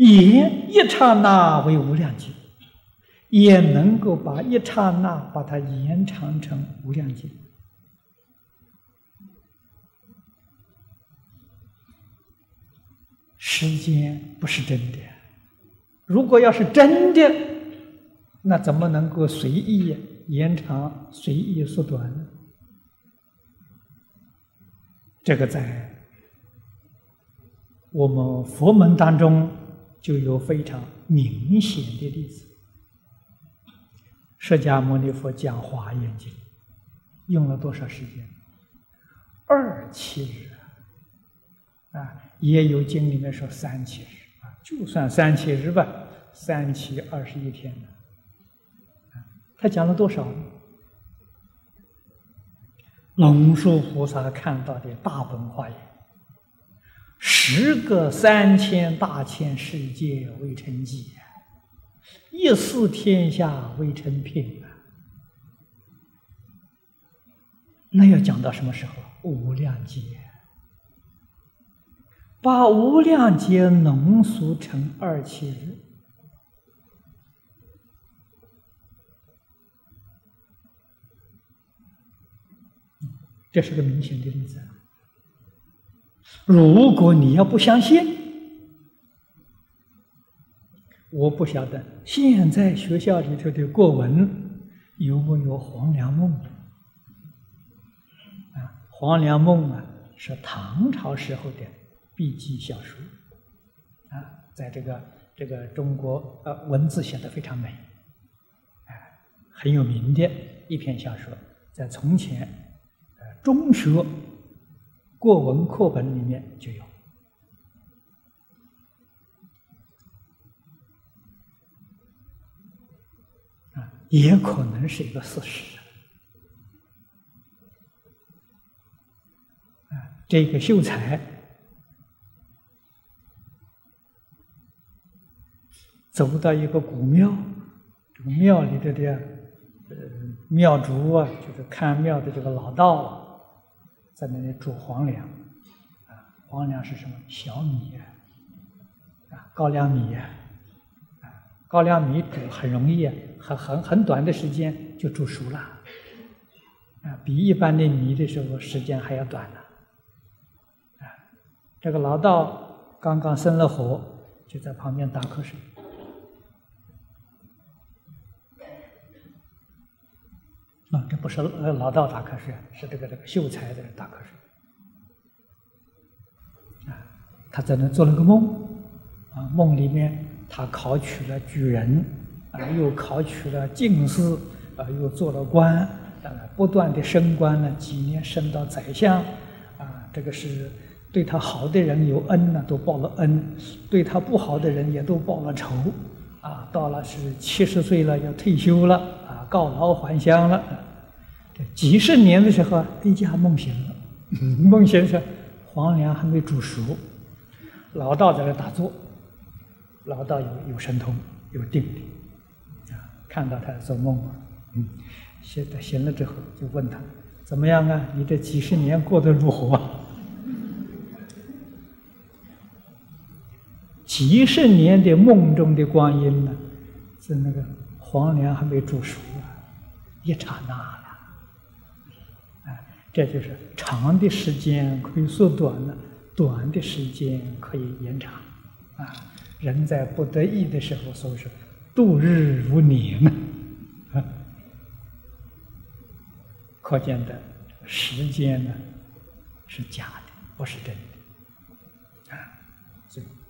也一刹那为无量劫，也能够把一刹那把它延长成无量劫。时间不是真的，如果要是真的，那怎么能够随意延长、随意缩短呢？这个在我们佛门当中就有非常明显的例子。释迦牟尼佛讲《华严经》，用了多少时间？二七日啊！也有经里面说三七日啊，就算三七日吧，三七二十一天呢。他讲了多少？龙树菩萨看到的大本华严，十个三千大千世界未成计，一四天下未成品！那要讲到什么时候？无量劫。把无量劫浓缩成二七日，这是个明显的例子。如果你要不相信，我不晓得现在学校里头的国文有没有《黄粱梦》啊？《黄粱梦》啊，是唐朝时候的。笔记小说，啊，在这个这个中国呃文字写的非常美，哎，很有名的一篇小说，在从前呃中学国文课本里面就有，啊，也可能是一个事实，啊，这个秀才。走到一个古庙，这个庙里头的呃庙主啊，就是看庙的这个老道，在那里煮黄粱，啊，黄粱是什么？小米啊，高粱米啊，高粱米煮很容易，很很很短的时间就煮熟了，啊，比一般的米的时候时间还要短呢，啊，这个老道刚刚生了火，就在旁边打瞌睡。啊，这不是呃老道打瞌睡，是这个这个秀才在打瞌睡。啊，他在那做了个梦，啊，梦里面他考取了举人，啊，又考取了进士，啊，又做了官，啊，不断的升官呢，几年升到宰相，啊，这个是对他好的人有恩呢，都报了恩；对他不好的人也都报了仇，啊，到了是七十岁了要退休了啊。告老还乡了，这几十年的时候啊，一家梦醒了，梦醒是黄粱还没煮熟，老道在那打坐，老道有有神通，有定力，啊，看到他做梦了，嗯，醒他醒了之后就问他怎么样啊？你这几十年过得如何？几十年的梦中的光阴呢，是那个。黄粱还没煮熟啊，一刹那了，啊，这就是长的时间可以缩短了，短的时间可以延长，啊，人在不得已的时候，所以说度日如年呢，啊，可见的时间呢是假的，不是真的，啊，所以